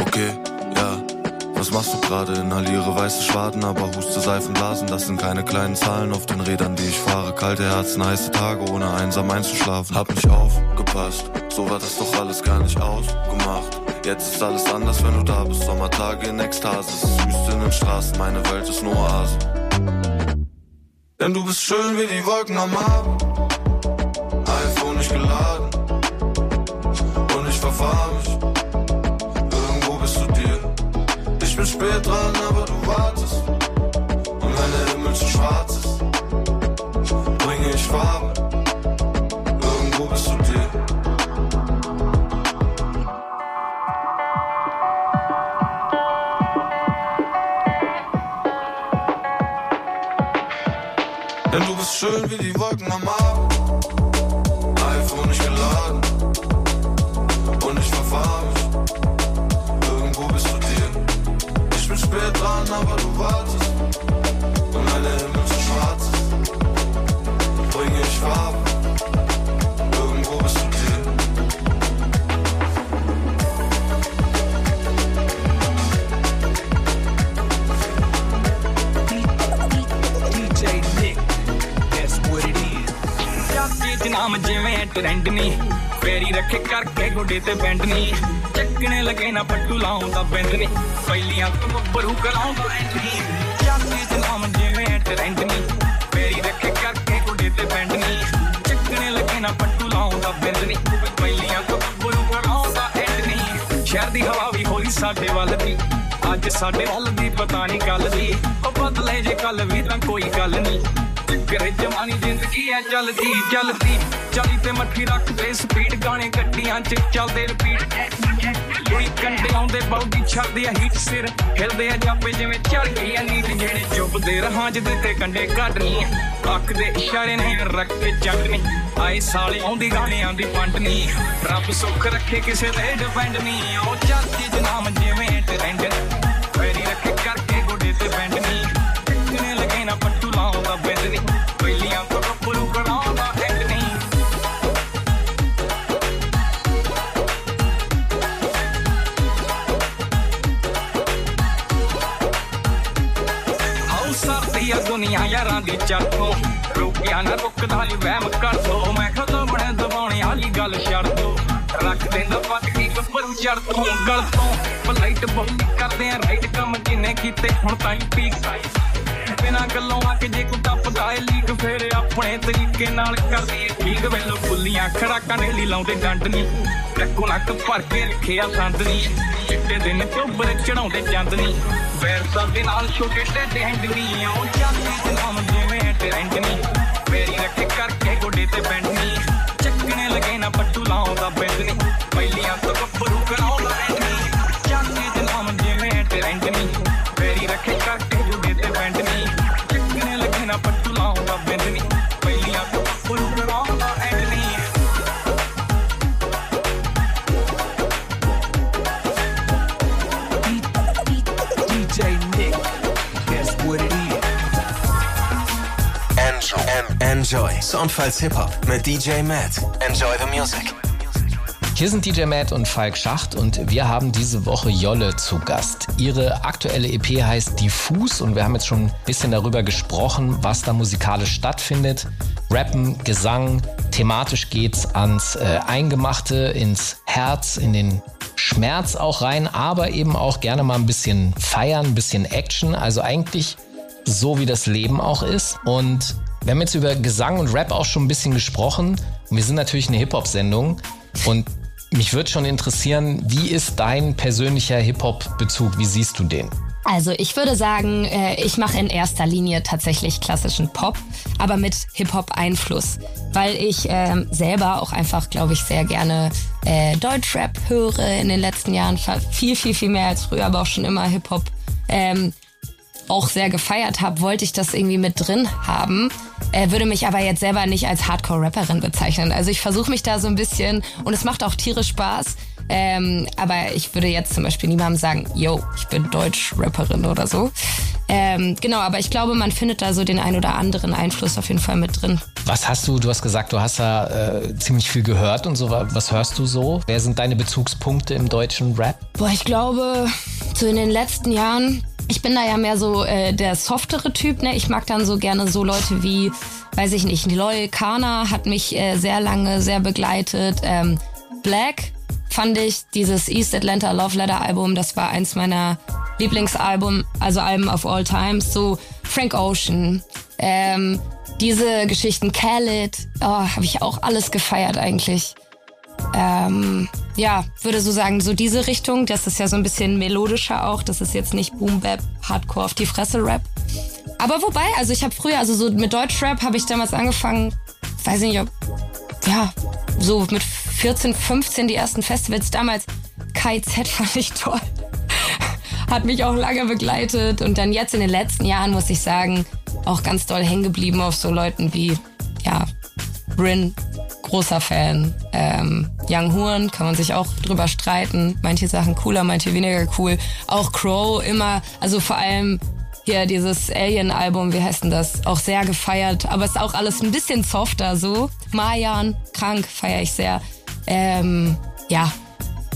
Okay, ja. Was machst du gerade? Inhaliere weiße Schwaden, aber huste Seifenblasen. Das sind keine kleinen Zahlen auf den Rädern, die ich fahre. Kalte Herzen, heiße Tage, ohne einsam einzuschlafen. Hab nicht aufgepasst, so war das doch alles gar nicht ausgemacht. Jetzt ist alles anders, wenn du da bist. Sommertage in Ekstase, es ist Wüste in den Straßen, meine Welt ist nur Oase. Denn du bist schön wie die Wolken am Abend. iPhone nicht geladen. Und ich verfahr mich. Irgendwo bist du dir. Ich bin spät dran, schön wie die Wolken am trend ਨਹੀਂ ਫੇਰੀ ਰੱਖੇ ਕਰਕੇ ਗੋਡੇ ਤੇ ਬੈਂਡ ਨਹੀਂ ਚੱਕਣੇ ਲਗੇ ਨਾ ਪੱਟੂ ਲਾਉਂਦਾ ਬੈਂਡ ਨਹੀਂ ਪਹਿਲੀਆਂ ਤੋਂ ਬੱਬਰੂ ਕਰਾਉਂਦਾ ਐਂਡ ਨਹੀਂ ਚਾਚੇ ਚ ਨਾਮ ਜਿਵੇਂ ਟ੍ਰੈਂਡ ਨਹੀਂ ਫੇਰੀ ਰੱਖੇ ਕਰਕੇ ਗੋਡੇ ਤੇ ਬੈਂਡ ਨਹੀਂ ਚੱਕਣੇ ਲਗੇ ਨਾ ਪੱਟੂ ਲਾਉਂਦਾ ਬੈਂਡ ਨਹੀਂ ਪਹਿਲੀਆਂ ਤੋਂ ਬੱਬਰੂ ਕਰਾਉਂਦਾ ਐਂਡ ਨਹੀਂ ਸ਼ਹਿਰ ਦੀ ਹਵਾ ਵੀ ਹੋਈ ਸਾਡੇ ਵੱਲ ਦੀ ਅੱਜ ਸਾਡੇ ਵੱਲ ਦੀ ਪਤਾ ਨਹੀਂ ਕੱਲ ਦੀ ਉਹ ਬਦਲੇ ਜੇ ਕੱਲ ਵੀ ਤਾਂ ਕੋਈ ਗੱਲ ਨਹੀਂ ਕਰੇ ਜਵਾਨੀ ਜ਼ਿੰਦਗੀ ਐ ਚੱਲਦੀ ਚੱਲਦੀ ਚਾਲੀ ਤੇ ਮੱਠੀ ਰੱਖਦੇ ਸਪੀਡ ਗਾਣੇ ਗੱਡੀਆਂ 'ਚ ਚੱਲਦੇ ਰਿਪੀਟ ਕੋਈ ਕੰਡੇ ਆਉਂਦੇ ਬੌਡੀ ਛੱਡਦੇ ਆ ਹੀਟ ਸਿਰ ਹਿਲਦੇ ਆ ਜਾਪੇ ਜਿਵੇਂ ਚੜ ਗਈ ਆ ਨੀਂਦ ਜਿਹੜੇ ਚੁੱਪਦੇ ਰਹਾਂ ਜਿਹਦੇ ਤੇ ਕੰਡੇ ਕੱਢਣੀ ਅੱਖ ਦੇ ਇਸ਼ਾਰੇ ਨੇ ਰੱਖ ਕੇ ਚੱਕਣੀ ਆਏ ਸਾਲੇ ਆਉਂਦੀ ਗਾਣਿਆਂ ਦੀ ਪੰਡ ਨਹੀਂ ਰੱਬ ਸੁੱਖ ਰੱਖੇ ਕਿਸੇ ਤੇ ਡਿਪੈਂਡ ਨਹੀਂ ਉਹ ਚੱਲਦੀ ਜਨਾਮ ਜਿਵੇਂ ਟ੍ਰੈਂਡ ਆ ਦੁਨੀਆ ਯਾਰਾਂ ਦੀ ਚੱਟੋਂ ਰੁਕਿਆ ਨਾ ਰੁਕਦਾ ਲਈ ਵਹਿਮ ਕਰ ਦੋ ਮੈਂ ਖਤਮ ਬਣੇ ਦਬਾਉਣੇ ਵਾਲੀ ਗੱਲ ਛੱਡ ਦੋ ਰੱਖ ਦਿੰਦਾ ਪੱਟ ਕੀ ਗੱਭਰੂ ਚੜ ਤੋਂ ਗਲ ਤੋਂ ਫਲਾਈਟ ਬੁੱਕ ਕਰਦੇ ਆ ਰਾਈਟ ਕੰਮ ਕਿਨੇ ਕੀਤੇ ਹੁਣ ਤਾਈਂ ਪੀਕ ਬਿਨਾ ਗੱਲੋਂ ਆ ਕੇ ਜੇ ਕੋਈ ਟੱਪਦਾ ਏ ਲੀਕ, ਫੇਰ ਆਪਣੇ ਤਰੀਕੇ ਨਾਲ ਕਰਦੀ ਏ ਠੀਕ। ਵੇਲੋ ਫੁੱਲੀਆਂ ਖੜਾਕਾਂ ਨੇ ਲਾਉਂਦੇ ਡੰਡ ਨਹੀਂ ਨੱਕ ਭਰ ਕੇ ਰੱਖਿਆ ਸੰਦ ਚਿੱਟੇ ਦਿਨ ਚੁੱਬਰ ਚੜਾਉਂਦੇ ਚੰਦਨੀ ਨਹੀਂ ਫੇਰ ਦੇ ਨਾਲ ਛੋਟੇ ਟੇਡੇ ਹੈਂਡ ਨਹੀਂ ਉਹ ਜਾਂਦੀ ਤੇ ਨਾਮ ਜਿਵੇਂ ਟ੍ਰੈਂਡ ਨਹੀਂ ਫੇਰੀ ਕਰਕੇ ਗੋਡੇ ਤੇ ਬੈਂਡ ਚੱਕਣੇ ਲਗੇ ਨਾ ਪੱਟੂ ਲਾਉਂਦਾ band Enjoy. Soundfiles Hip-Hop mit DJ Matt. Enjoy the music. Hier sind DJ Matt und Falk Schacht und wir haben diese Woche Jolle zu Gast. Ihre aktuelle EP heißt Diffus und wir haben jetzt schon ein bisschen darüber gesprochen, was da musikalisch stattfindet. Rappen, Gesang, thematisch geht's ans äh, Eingemachte, ins Herz, in den Schmerz auch rein, aber eben auch gerne mal ein bisschen feiern, ein bisschen Action. Also eigentlich so, wie das Leben auch ist. Und wir haben jetzt über Gesang und Rap auch schon ein bisschen gesprochen. Und wir sind natürlich eine Hip-Hop-Sendung. Und mich würde schon interessieren, wie ist dein persönlicher Hip-Hop-Bezug? Wie siehst du den? Also ich würde sagen, äh, ich mache in erster Linie tatsächlich klassischen Pop, aber mit Hip-Hop-Einfluss, weil ich ähm, selber auch einfach, glaube ich, sehr gerne äh, Deutschrap höre in den letzten Jahren, viel, viel, viel mehr als früher, aber auch schon immer Hip-Hop. Ähm, auch sehr gefeiert habe, wollte ich das irgendwie mit drin haben. Äh, würde mich aber jetzt selber nicht als Hardcore-Rapperin bezeichnen. Also ich versuche mich da so ein bisschen und es macht auch tierisch Spaß. Ähm, aber ich würde jetzt zum Beispiel niemandem sagen, yo, ich bin Deutsch-Rapperin oder so. Ähm, genau, aber ich glaube, man findet da so den ein oder anderen Einfluss auf jeden Fall mit drin. Was hast du, du hast gesagt, du hast da äh, ziemlich viel gehört und so. Was hörst du so? Wer sind deine Bezugspunkte im deutschen Rap? Boah, ich glaube, so in den letzten Jahren ich bin da ja mehr so äh, der softere Typ, ne? Ich mag dann so gerne so Leute wie, weiß ich nicht, Niloy Kana hat mich äh, sehr lange sehr begleitet. Ähm, Black fand ich dieses East Atlanta Love Letter Album, das war eins meiner Lieblingsalbum, also Alben of all times. So Frank Ocean, ähm, diese Geschichten, Khaled, oh, habe ich auch alles gefeiert eigentlich. Ähm, ja, würde so sagen, so diese Richtung. Das ist ja so ein bisschen melodischer auch. Das ist jetzt nicht Boom Bap, Hardcore auf die Fresse Rap. Aber wobei, also ich habe früher, also so mit Deutschrap habe ich damals angefangen, weiß ich nicht, ob, ja, so mit 14, 15 die ersten Festivals. Damals KZ fand ich toll. Hat mich auch lange begleitet. Und dann jetzt in den letzten Jahren, muss ich sagen, auch ganz doll hängen geblieben auf so Leuten wie, ja, Bryn, großer Fan. Ähm, Young Horn kann man sich auch drüber streiten. Manche Sachen cooler, manche weniger cool. Auch Crow immer, also vor allem hier dieses Alien-Album, wie heißt denn das? Auch sehr gefeiert, aber ist auch alles ein bisschen softer so. Mayan, krank, feiere ich sehr. Ähm, ja,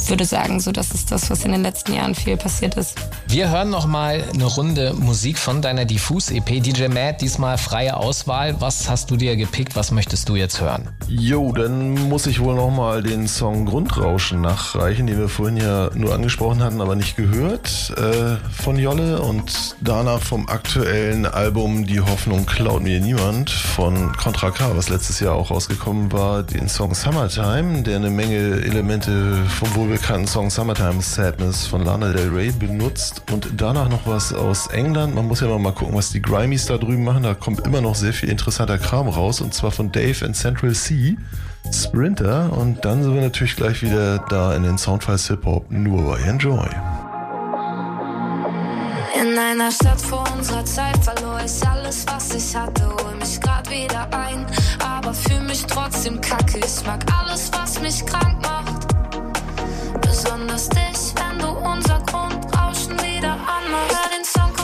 würde sagen, so das ist das, was in den letzten Jahren viel passiert ist. Wir hören noch mal eine Runde Musik von deiner Diffus-EP. DJ Matt, diesmal freie Auswahl. Was hast du dir gepickt? Was möchtest du jetzt hören? Jo, dann muss ich wohl noch mal den Song Grundrauschen nachreichen, den wir vorhin ja nur angesprochen hatten, aber nicht gehört äh, von Jolle und danach vom aktuellen Album Die Hoffnung klaut mir niemand von Contra K, was letztes Jahr auch rausgekommen war, den Song Summertime, der eine Menge Elemente vom wohl bekannten Song Summertime Sadness von Lana Del Rey benutzt und danach noch was aus England. Man muss ja mal gucken, was die Grimies da drüben machen. Da kommt immer noch sehr viel interessanter Kram raus und zwar von Dave and Central C. Sprinter und dann sind wir natürlich gleich wieder da in den Soundfiles Hip Hop nur bei Enjoy. In einer Stadt vor unserer Zeit verlor ich alles, was ich hatte, hol mich grad wieder ein, aber fühl mich trotzdem kacke. Ich mag alles, was mich krank macht besonders dich, wenn du unser Grundrauschen wieder anmachst. Hör den Song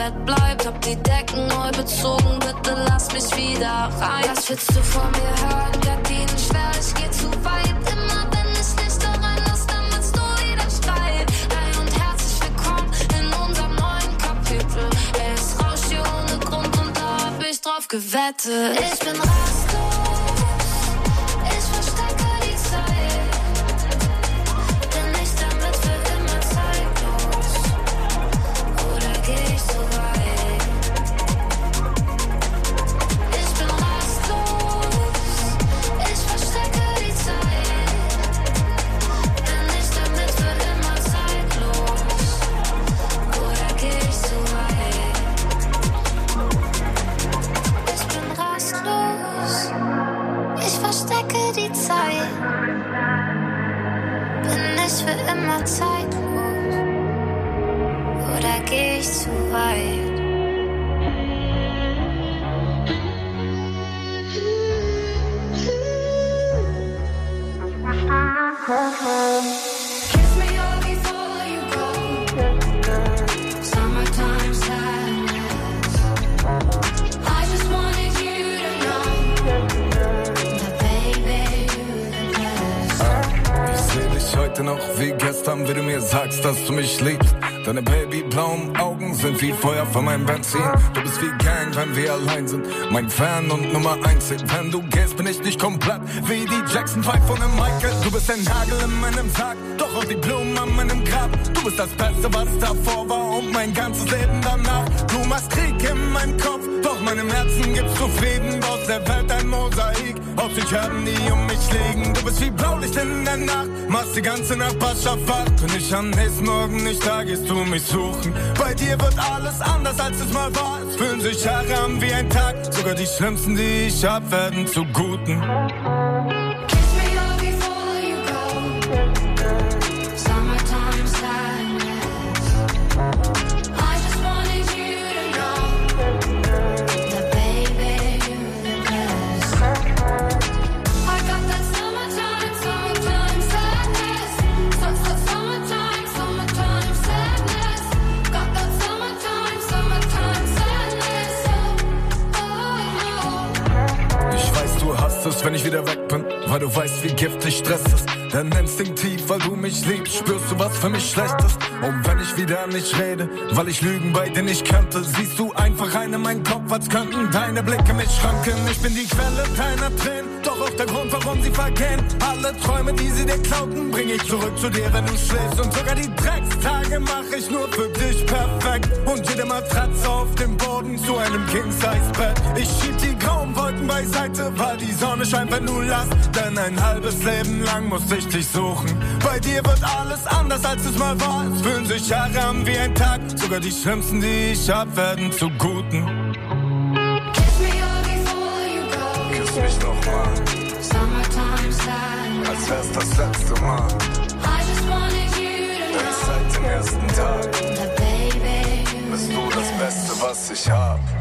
Bett bleibt, hab die Decken neu bezogen, bitte lass mich wieder rein. Was willst du von mir hören? Gardinen schwer, ich geh zu weit. Immer wenn ich nicht daran lass, dann willst du wieder schreien. Hi und herzlich willkommen in unserem neuen Kapitel. Es rauscht hier ohne Grund und da hab ich drauf gewettet. Ich bin raus. Sind wie Feuer von meinem Benzin. Du bist wie Gang, wenn wir allein sind. Mein Fan und Nummer eins. Wenn du gehst, bin ich nicht komplett wie die Jackson 5 von dem Michael. Du bist ein Nagel in meinem Sarg, doch auch die Blumen an meinem Grab. Du bist das Beste, was davor war und mein ganzes Leben danach. Du machst Krieg in meinem Kopf, doch meinem Herzen gibst du Frieden. Aus der Welt ein Mosaik, auf sich haben die um mich liegen. Du bist wie Blaulicht in der Nacht, machst die ganze Nachbarschaft wach. Wenn ich am nächsten Morgen nicht da, gehst du mich suchen. Bei dir wird alles anders, als es mal war. Es fühlen sich Jahre an wie ein Tag. Sogar die schlimmsten, die ich hab, werden zu Guten. Es, wenn ich wieder weg bin, weil du weißt, wie giftig Stress ist. Denn instinktiv, weil du mich liebst, spürst du, was für mich schlecht ist. Und wenn ich wieder nicht rede, weil ich Lügen bei dir nicht kannte, siehst du einfach rein in meinen Kopf, als könnten deine Blicke mich schranken. Ich bin die Quelle deiner Tränen, auch der Grund, warum sie vergehen. Alle Träume, die sie dir klauten, bring ich zurück zu dir, wenn du schläfst. Und sogar die Dreckstage mach ich nur für dich perfekt. Und jede Matratze auf dem Boden zu einem King-Size-Bett. Ich schieb die grauen Wolken beiseite, weil die Sonne scheint, wenn du lachst. Denn ein halbes Leben lang musste ich dich suchen. Bei dir wird alles anders, als es mal war. Es fühlen sich Jahre an wie ein Tag. Sogar die schlimmsten, die ich hab, werden zu Guten. Als wär's das letzte Mal. I just wanted you to Denn know seit dem ersten Tag bist the du das best. Beste, was ich hab.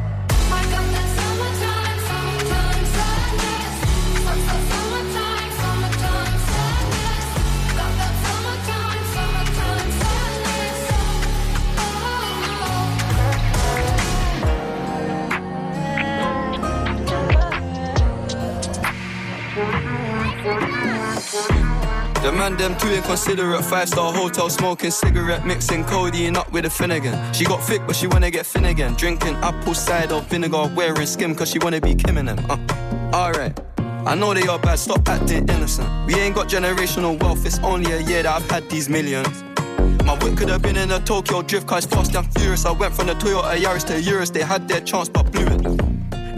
The man them too inconsiderate. Five star hotel smoking cigarette, mixing codeine up with a Finnegan. She got thick, but she wanna get thin again. Drinking apple cider vinegar, wearing skim, cause she wanna be Kim and them. Uh, alright. I know they are bad, stop acting innocent. We ain't got generational wealth, it's only a year that I've had these millions. My whip could have been in a Tokyo drift car, it's fast and furious. I went from the Toyota Yaris to Urus, they had their chance but blew it.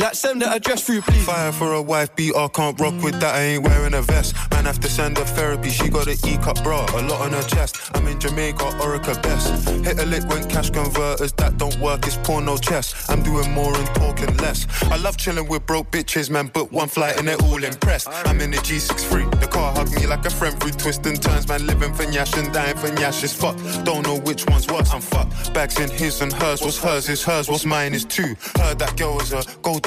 Like send the address through, please. Fire for a wife beater, can't rock with that, I ain't wearing a vest. Man, have to send her therapy, she got an E-cup bra, a lot on her chest. I'm in Jamaica, Orica best. Hit a lick when cash converters, that don't work, it's porno chess. I'm doing more and talking less. I love chilling with broke bitches, man, book one flight and they're all impressed. I'm in the G63, the car hug me like a friend through twists and turns, man, living for Nyash and dying for Nyash is fuck. Don't know which one's worse, I'm fucked. Bags in his and hers, what's hers is hers, what's mine is two. Heard that girl is a gold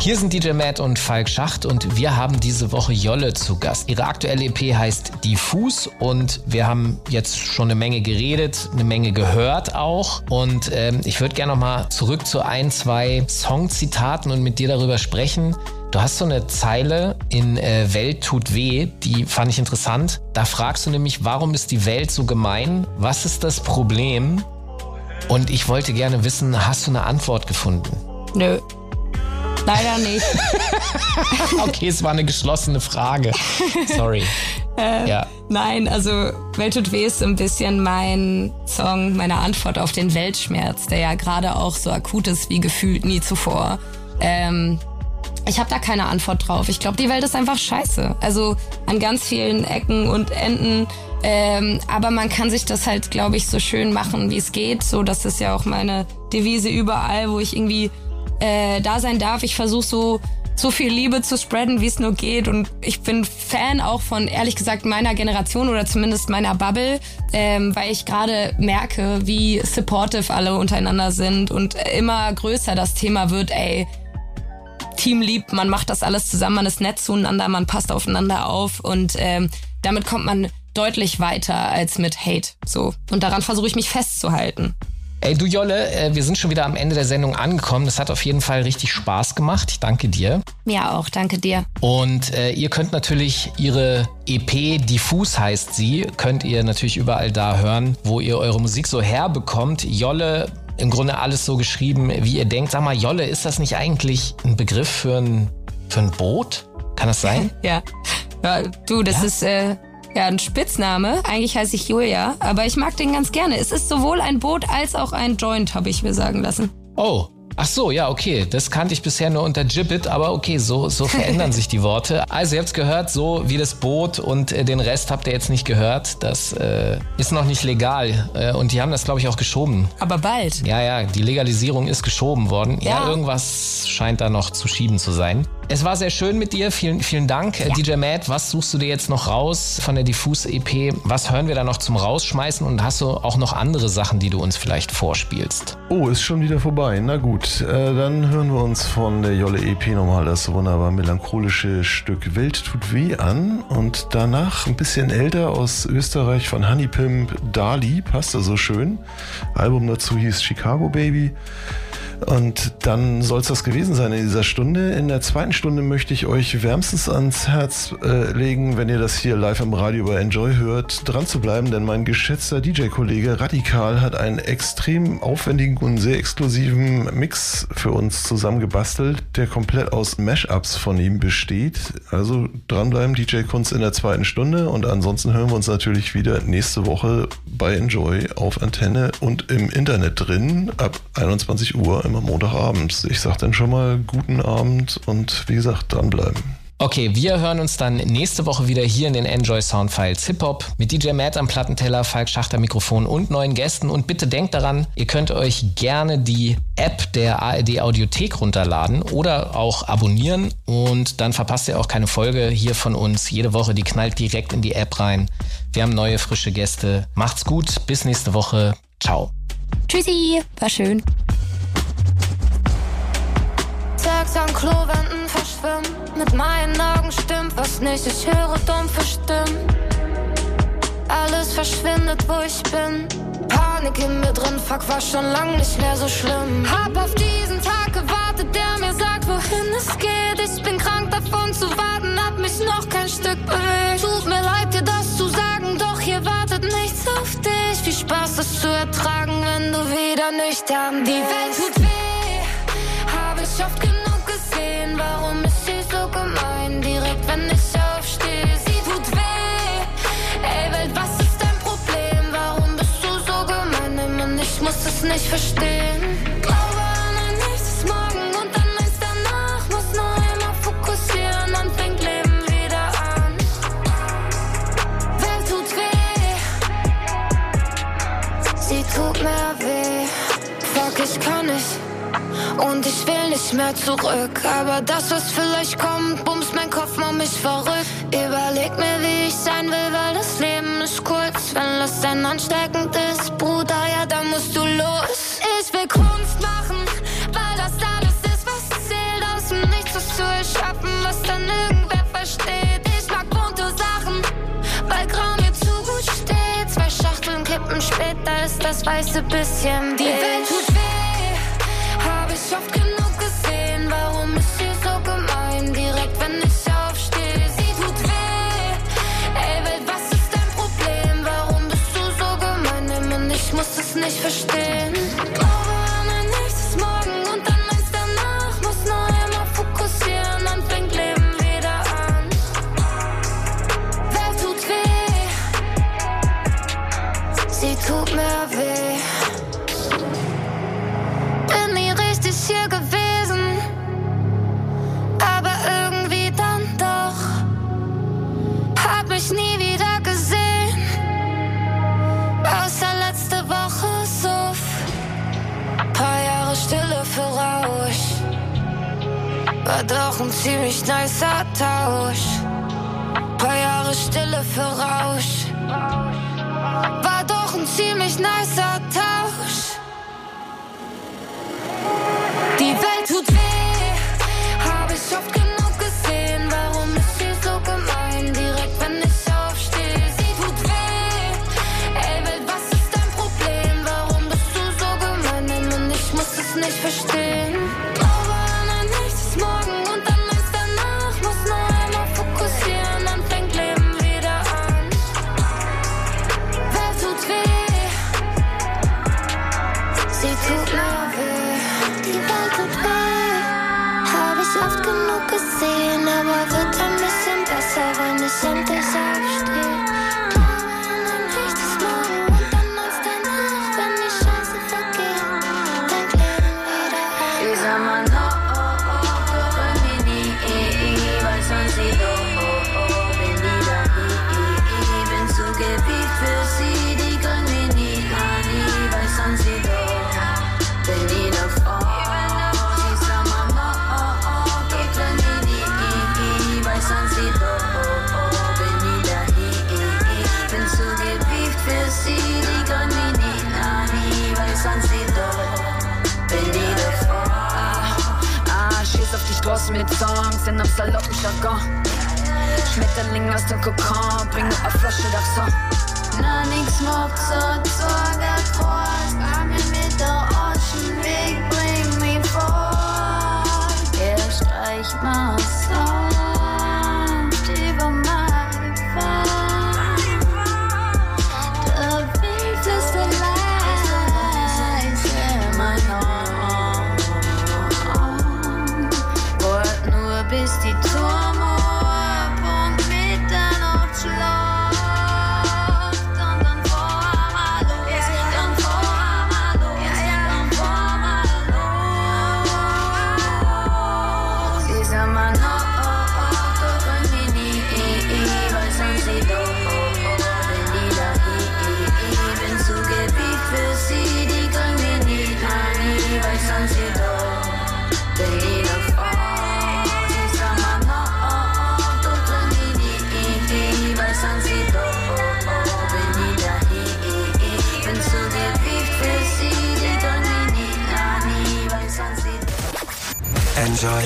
Hier sind DJ Matt und Falk Schacht und wir haben diese Woche Jolle zu Gast. Ihre aktuelle EP heißt Diffus und wir haben jetzt schon eine Menge geredet, eine Menge gehört auch. Und ähm, ich würde gerne nochmal zurück zu ein, zwei Songzitaten und mit dir darüber sprechen. Du hast so eine Zeile in äh, Welt tut weh, die fand ich interessant. Da fragst du nämlich, warum ist die Welt so gemein? Was ist das Problem? Und ich wollte gerne wissen, hast du eine Antwort gefunden? Nö. Leider nicht. okay, es war eine geschlossene Frage. Sorry. Äh, Ja. Nein, also Welt tut weh ist so ein bisschen mein Song, meine Antwort auf den Weltschmerz, der ja gerade auch so akut ist wie gefühlt nie zuvor. Ähm, ich habe da keine Antwort drauf. Ich glaube, die Welt ist einfach scheiße. Also an ganz vielen Ecken und Enden. Ähm, aber man kann sich das halt, glaube ich, so schön machen, wie es geht. So, das ist ja auch meine Devise überall, wo ich irgendwie äh, da sein darf. Ich versuche so so viel Liebe zu spreaden, wie es nur geht. Und ich bin Fan auch von, ehrlich gesagt, meiner Generation oder zumindest meiner Bubble, ähm, weil ich gerade merke, wie supportive alle untereinander sind und immer größer das Thema wird, ey, Team liebt, man macht das alles zusammen, man ist nett zueinander, man passt aufeinander auf und ähm, damit kommt man deutlich weiter als mit Hate. So. Und daran versuche ich mich festzuhalten. Ey, du Jolle, äh, wir sind schon wieder am Ende der Sendung angekommen. Das hat auf jeden Fall richtig Spaß gemacht. Ich danke dir. Mir auch, danke dir. Und äh, ihr könnt natürlich ihre EP, Diffus heißt sie, könnt ihr natürlich überall da hören, wo ihr eure Musik so herbekommt. Jolle, im Grunde alles so geschrieben, wie ihr denkt. Sag mal, Jolle, ist das nicht eigentlich ein Begriff für ein, für ein Boot? Kann das sein? Ja. ja du, das ist äh, ja ein Spitzname. Eigentlich heiße ich Julia, aber ich mag den ganz gerne. Es ist sowohl ein Boot als auch ein Joint, habe ich mir sagen lassen. Oh. Ach so, ja, okay. Das kannte ich bisher nur unter Gibbet, aber okay, so, so verändern sich die Worte. Also, ihr habt's gehört, so wie das Boot und äh, den Rest habt ihr jetzt nicht gehört. Das äh, ist noch nicht legal. Äh, und die haben das, glaube ich, auch geschoben. Aber bald. Ja, ja, die Legalisierung ist geschoben worden. Ja, Ja. irgendwas scheint da noch zu schieben zu sein. Es war sehr schön mit dir. Vielen, vielen Dank. Ja. DJ Matt, was suchst du dir jetzt noch raus von der Diffus EP? Was hören wir da noch zum Rausschmeißen? Und hast du auch noch andere Sachen, die du uns vielleicht vorspielst? Oh, ist schon wieder vorbei. Na gut, äh, dann hören wir uns von der Jolle EP nochmal das wunderbar melancholische Stück Welt tut weh an. Und danach ein bisschen älter aus Österreich von Honey Pimp Dali. Passt da so schön. Album dazu hieß Chicago Baby. Und dann soll es das gewesen sein in dieser Stunde. In der zweiten Stunde möchte ich euch wärmstens ans Herz äh, legen, wenn ihr das hier live im Radio bei Enjoy hört, dran zu bleiben, denn mein geschätzter DJ-Kollege Radikal hat einen extrem aufwendigen und sehr exklusiven Mix für uns zusammengebastelt, der komplett aus Mashups von ihm besteht. Also dranbleiben, DJ Kunst in der zweiten Stunde und ansonsten hören wir uns natürlich wieder nächste Woche bei Enjoy auf Antenne und im Internet drin ab 21 Uhr immer Montagabends. Ich sag dann schon mal guten Abend und wie gesagt, dranbleiben. Okay, wir hören uns dann nächste Woche wieder hier in den Enjoy Soundfiles Hip Hop mit DJ Matt am Plattenteller, Falk Schachter Mikrofon und neuen Gästen. Und bitte denkt daran, ihr könnt euch gerne die App der ARD Audiothek runterladen oder auch abonnieren und dann verpasst ihr auch keine Folge hier von uns. Jede Woche, die knallt direkt in die App rein. Wir haben neue frische Gäste. Macht's gut, bis nächste Woche. Ciao. Tschüssi, war schön. Tags an Klowänden verschwimmen. Mit meinen Augen stimmt was nicht, ich höre dumpfe Stimmen. Alles verschwindet, wo ich bin. Panik in mir drin, fuck, war schon lang nicht mehr so schlimm. Hab auf diesen Tag gewartet, der mir sagt, wohin es geht. Ich bin krank davon zu warten, hab mich noch kein Stück bewegt. Tut mir leid, dir das zu sagen, doch hier wartet nichts auf dich. Viel Spaß, es zu ertragen, wenn du wieder nüchtern Die Welt tut weh, hab ich oft genug. Warum ist sie so gemein? Direkt, wenn ich aufstehe, sie tut weh. Ey, Welt, was ist dein Problem? Warum bist du so gemein? Ey, Mann, ich muss es nicht verstehen. Und ich will nicht mehr zurück. Aber das, was vielleicht kommt, bumst mein Kopf, macht mich verrückt. Überleg mir, wie ich sein will, weil das Leben ist kurz. Wenn Lust dann ansteckend ist, Bruder, ja, dann musst du los. Ich will Kunst machen, weil das alles ist, was zählt. Aus dem Nichts was zu erschaffen, was dann irgendwer versteht. Ich mag bunte Sachen, weil Grau mir zu gut steht. Zwei Schachteln kippen später ist das weiße bisschen. Die Welt tut mir weh. Bin nie richtig hier gewesen, aber irgendwie dann doch. Hab mich nie wieder gesehen, außer letzte Woche Suff. Paar Jahre Stille für Rausch, war doch ein ziemlich nicer Tausch. Paar Jahre Stille für Rausch, ein Mit Songs in einem saloppen Jargon. Schmetterling aus dem Kokon, bring eine Flasche so. Na, nix macht so Sorge groß. Arme mit der Ocean Weg, bring mich vor. Er streicht mal sanft